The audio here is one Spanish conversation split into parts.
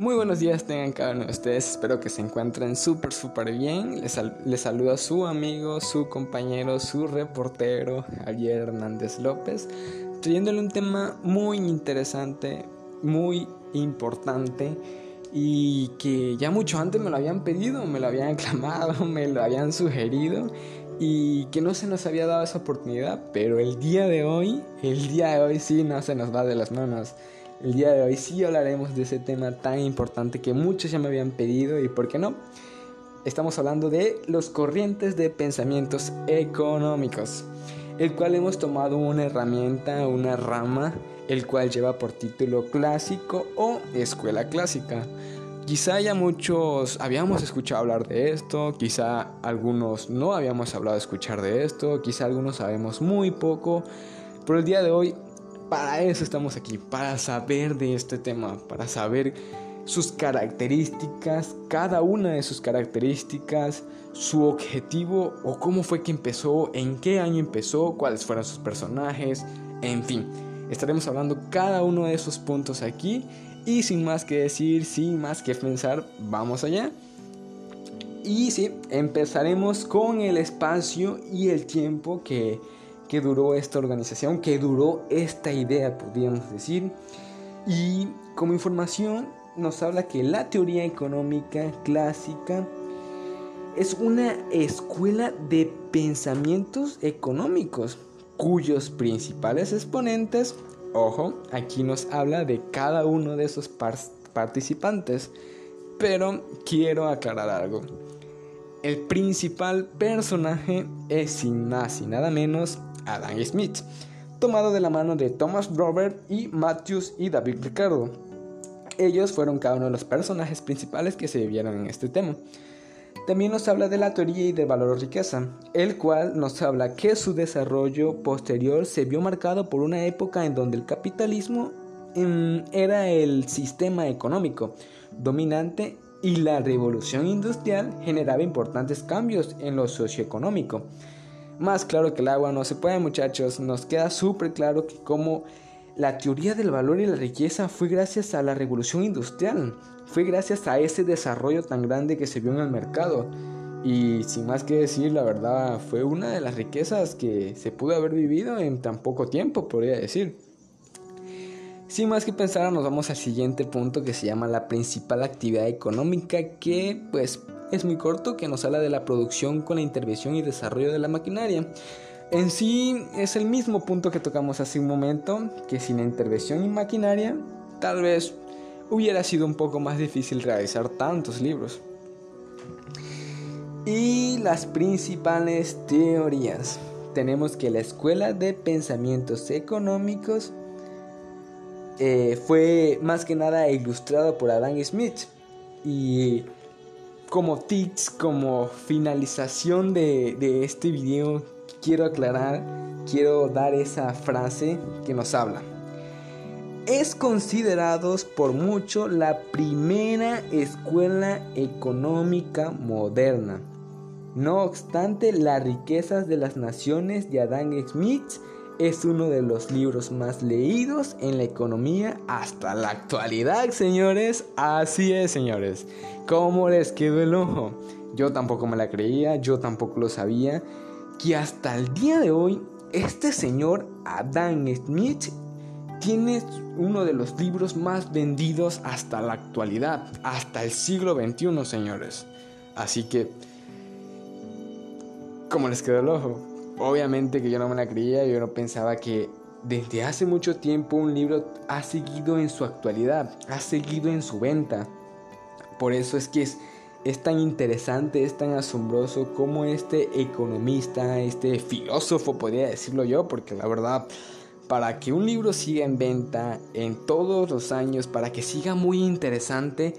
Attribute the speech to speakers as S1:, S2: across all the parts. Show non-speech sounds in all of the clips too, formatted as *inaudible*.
S1: Muy buenos días tengan cada uno de ustedes, espero que se encuentren súper súper bien. Les, les saluda su amigo, su compañero, su reportero, Javier Hernández López, trayéndole un tema muy interesante, muy importante y que ya mucho antes me lo habían pedido, me lo habían *laughs* clamado, me lo habían sugerido y que no se nos había dado esa oportunidad, pero el día de hoy, el día de hoy sí no se nos va de las manos. El día de hoy sí hablaremos de ese tema tan importante que muchos ya me habían pedido y por qué no. Estamos hablando de los corrientes de pensamientos económicos, el cual hemos tomado una herramienta, una rama, el cual lleva por título clásico o escuela clásica. Quizá ya muchos habíamos escuchado hablar de esto, quizá algunos no habíamos hablado de escuchar de esto, quizá algunos sabemos muy poco, pero el día de hoy para eso estamos aquí, para saber de este tema, para saber sus características, cada una de sus características, su objetivo o cómo fue que empezó, en qué año empezó, cuáles fueron sus personajes, en fin. Estaremos hablando cada uno de esos puntos aquí y sin más que decir, sin más que pensar, vamos allá. Y sí, empezaremos con el espacio y el tiempo que que duró esta organización, que duró esta idea, podríamos decir. Y como información nos habla que la teoría económica clásica es una escuela de pensamientos económicos cuyos principales exponentes, ojo, aquí nos habla de cada uno de esos participantes, pero quiero aclarar algo. El principal personaje es sin más y nada menos Adam Smith, tomado de la mano de Thomas Robert y Matthews y David Ricardo. Ellos fueron cada uno de los personajes principales que se vieron en este tema. También nos habla de la teoría y del valor riqueza, el cual nos habla que su desarrollo posterior se vio marcado por una época en donde el capitalismo em, era el sistema económico dominante y la revolución industrial generaba importantes cambios en lo socioeconómico. Más claro que el agua no se puede muchachos, nos queda súper claro que como la teoría del valor y la riqueza fue gracias a la revolución industrial, fue gracias a ese desarrollo tan grande que se vio en el mercado. Y sin más que decir, la verdad fue una de las riquezas que se pudo haber vivido en tan poco tiempo, podría decir. Sin más que pensar, nos vamos al siguiente punto que se llama la principal actividad económica que pues es muy corto que nos habla de la producción con la intervención y desarrollo de la maquinaria. En sí es el mismo punto que tocamos hace un momento, que sin la intervención y maquinaria tal vez hubiera sido un poco más difícil realizar tantos libros. Y las principales teorías. Tenemos que la Escuela de Pensamientos Económicos eh, fue más que nada ilustrada por Adam Smith y como tips, como finalización de, este video, quiero aclarar, quiero dar esa frase que nos habla. Es considerados por mucho la primera escuela económica moderna. No obstante, las riquezas de las naciones de Adam Smith es uno de los libros más leídos en la economía hasta la actualidad, señores. Así es, señores. ¿Cómo les quedó el ojo? Yo tampoco me la creía, yo tampoco lo sabía. Que hasta el día de hoy, este señor Adam Smith tiene uno de los libros más vendidos hasta la actualidad, hasta el siglo XXI, señores. Así que, ¿cómo les quedó el ojo? Obviamente que yo no me la creía, yo no pensaba que desde hace mucho tiempo un libro ha seguido en su actualidad, ha seguido en su venta. Por eso es que es, es tan interesante, es tan asombroso como este economista, este filósofo, podría decirlo yo, porque la verdad, para que un libro siga en venta en todos los años, para que siga muy interesante,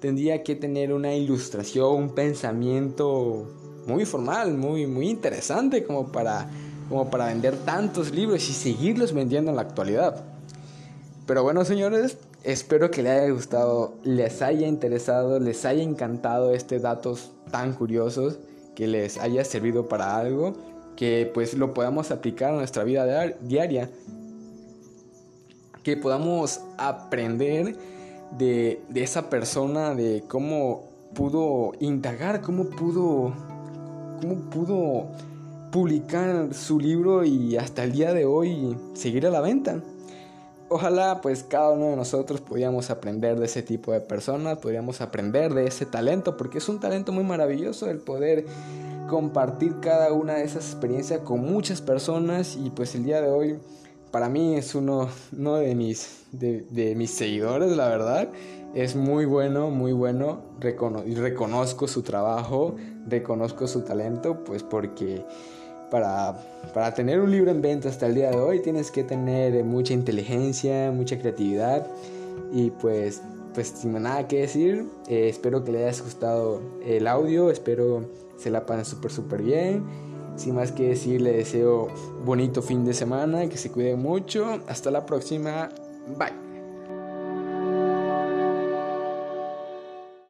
S1: tendría que tener una ilustración, un pensamiento muy formal, muy, muy interesante como para, como para vender tantos libros y seguirlos vendiendo en la actualidad. Pero bueno, señores, espero que les haya gustado, les haya interesado, les haya encantado este datos tan curiosos, que les haya servido para algo, que pues lo podamos aplicar a nuestra vida diaria, que podamos aprender de, de esa persona, de cómo pudo indagar, cómo pudo, cómo pudo publicar su libro y hasta el día de hoy seguir a la venta. Ojalá pues cada uno de nosotros pudiéramos aprender de ese tipo de personas, podríamos aprender de ese talento, porque es un talento muy maravilloso el poder compartir cada una de esas experiencias con muchas personas y pues el día de hoy para mí es uno, de, mis, seguidores, la verdad. Es muy bueno, muy bueno. reconozco su trabajo, reconozco su talento, pues porque para, tener un libro en venta hasta el día de hoy tienes que tener mucha inteligencia, mucha creatividad y pues pues sin nada que decir, eh, espero que les haya gustado el audio, espero se la pasen súper súper bien. Sin más que decir, le deseo bonito fin de semana, que se cuide mucho. Hasta la próxima. Bye.